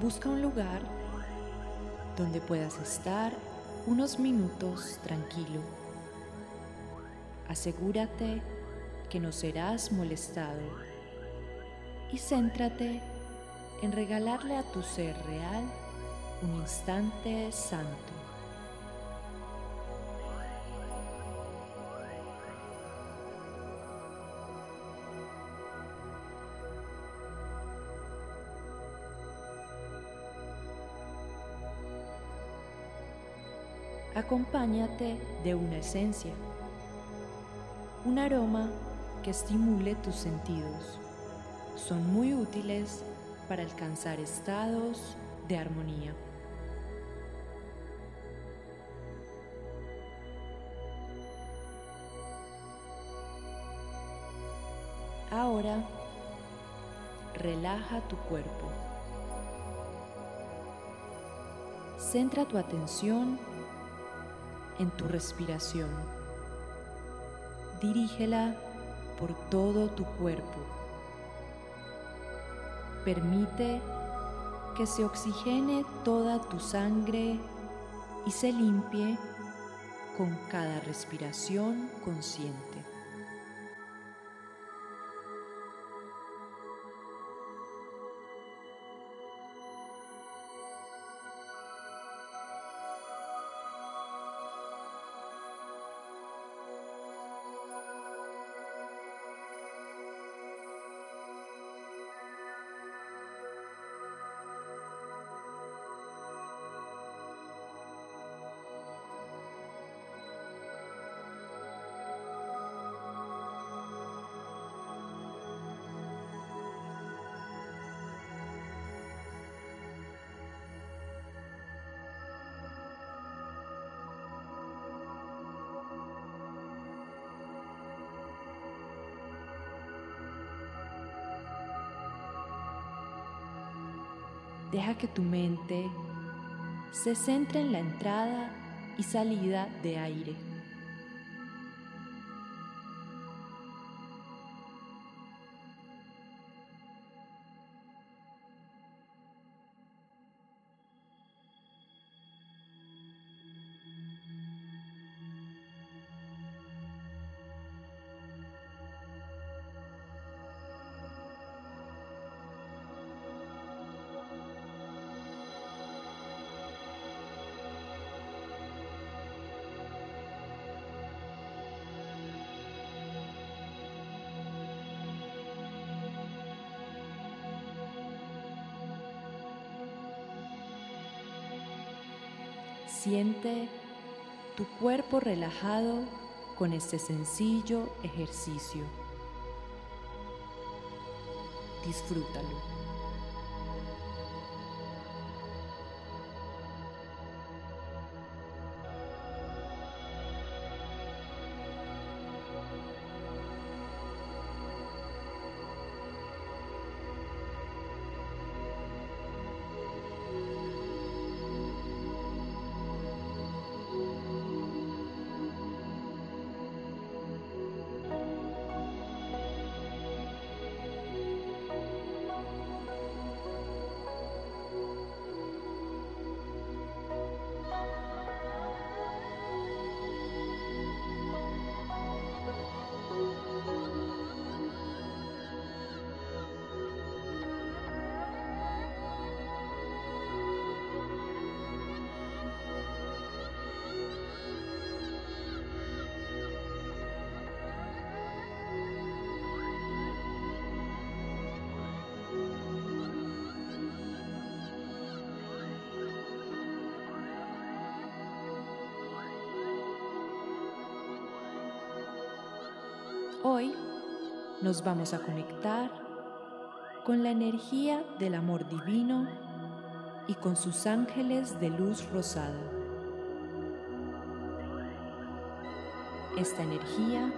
Busca un lugar donde puedas estar unos minutos tranquilo. Asegúrate que no serás molestado y céntrate en regalarle a tu ser real un instante santo. Acompáñate de una esencia, un aroma que estimule tus sentidos. Son muy útiles para alcanzar estados de armonía. Ahora, relaja tu cuerpo. Centra tu atención en tu respiración. Dirígela por todo tu cuerpo. Permite que se oxigene toda tu sangre y se limpie con cada respiración consciente. Deja que tu mente se centre en la entrada y salida de aire. Siente tu cuerpo relajado con este sencillo ejercicio. Disfrútalo. Hoy nos vamos a conectar con la energía del amor divino y con sus ángeles de luz rosada. Esta energía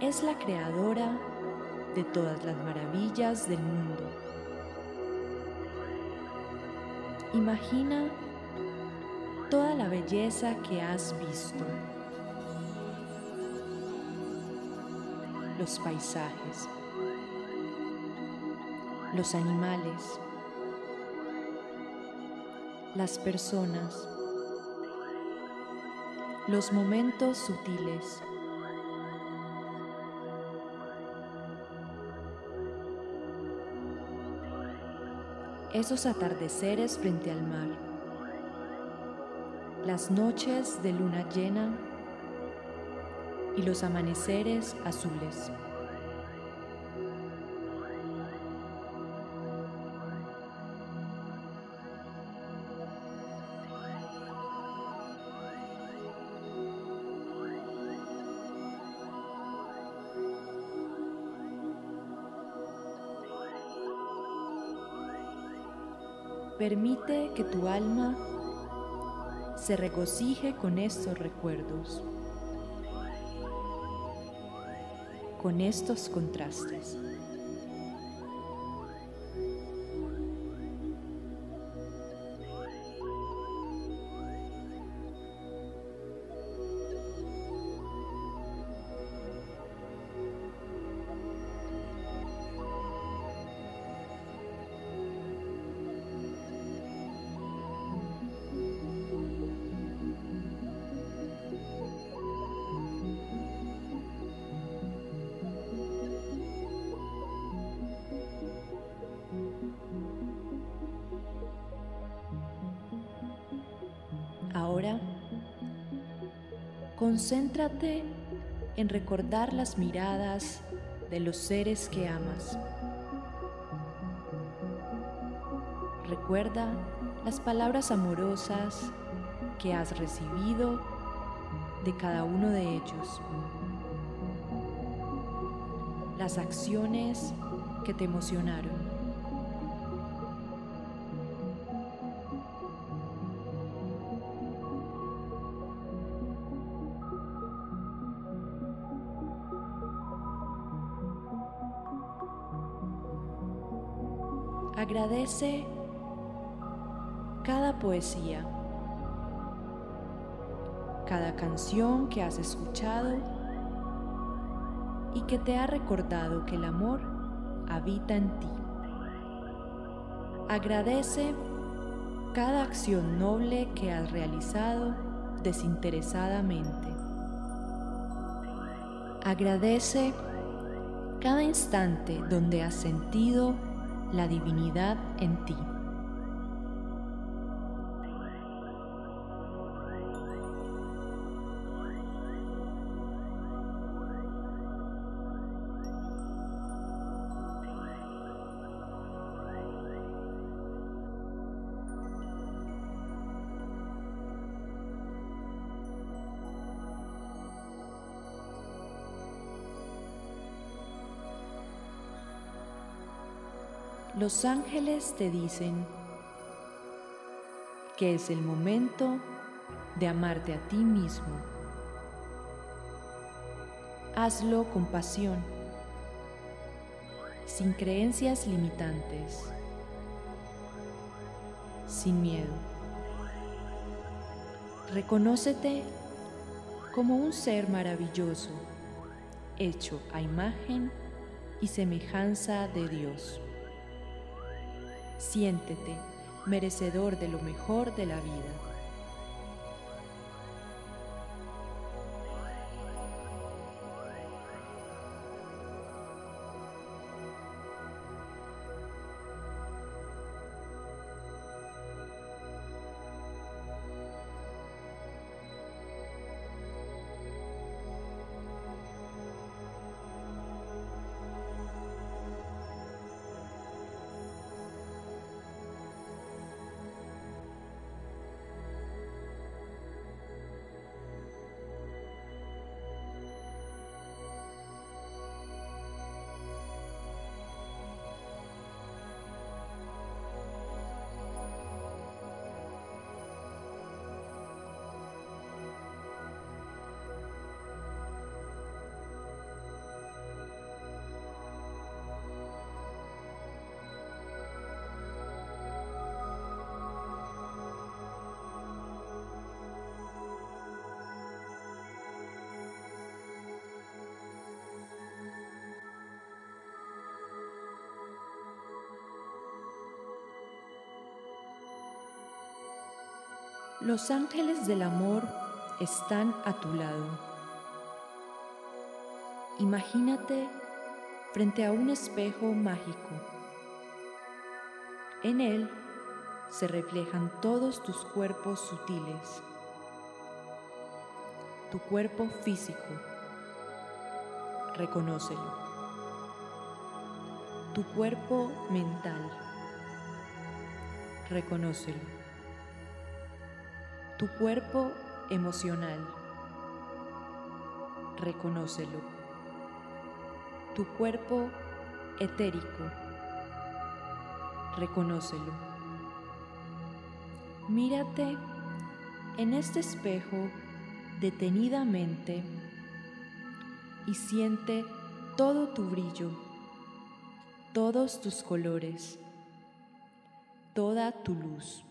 es la creadora de todas las maravillas del mundo. Imagina toda la belleza que has visto. Los paisajes, los animales, las personas, los momentos sutiles. Esos atardeceres frente al mar, las noches de luna llena y los amaneceres azules. Permite que tu alma se regocije con estos recuerdos, con estos contrastes. Ahora, concéntrate en recordar las miradas de los seres que amas. Recuerda las palabras amorosas que has recibido de cada uno de ellos. Las acciones que te emocionaron. Agradece cada poesía, cada canción que has escuchado y que te ha recordado que el amor habita en ti. Agradece cada acción noble que has realizado desinteresadamente. Agradece cada instante donde has sentido la divinidad en ti. Los ángeles te dicen que es el momento de amarte a ti mismo. Hazlo con pasión, sin creencias limitantes, sin miedo. Reconócete como un ser maravilloso, hecho a imagen y semejanza de Dios. Siéntete merecedor de lo mejor de la vida. Los ángeles del amor están a tu lado. Imagínate frente a un espejo mágico. En él se reflejan todos tus cuerpos sutiles. Tu cuerpo físico. Reconócelo. Tu cuerpo mental. Reconócelo. Tu cuerpo emocional. Reconócelo. Tu cuerpo etérico. Reconócelo. Mírate en este espejo detenidamente y siente todo tu brillo, todos tus colores, toda tu luz.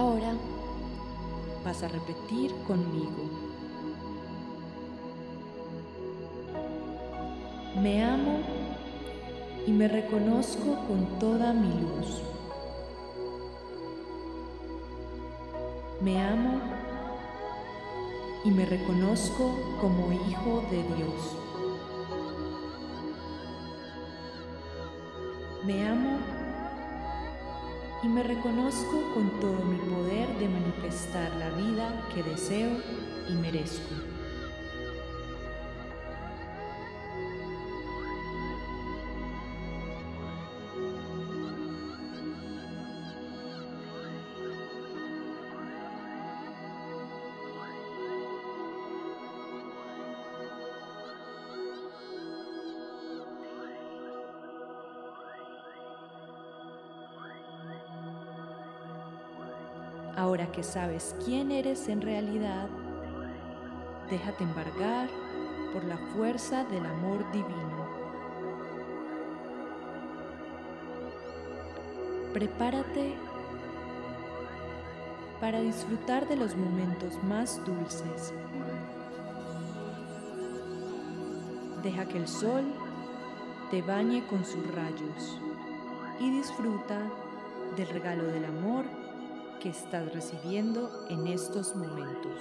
Ahora vas a repetir conmigo. Me amo y me reconozco con toda mi luz. Me amo y me reconozco como hijo de Dios. Me amo y me reconozco con todo mi poder de manifestar la vida que deseo y merezco. Ahora que sabes quién eres en realidad, déjate embargar por la fuerza del amor divino. Prepárate para disfrutar de los momentos más dulces. Deja que el sol te bañe con sus rayos y disfruta del regalo del amor que estás recibiendo en estos momentos.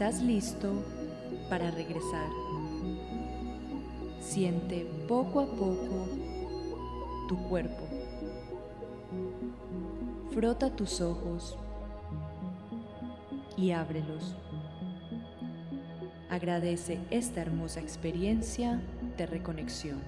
Estás listo para regresar. Siente poco a poco tu cuerpo. Frota tus ojos. y ábrelos. Agradece esta hermosa experiencia de reconexión.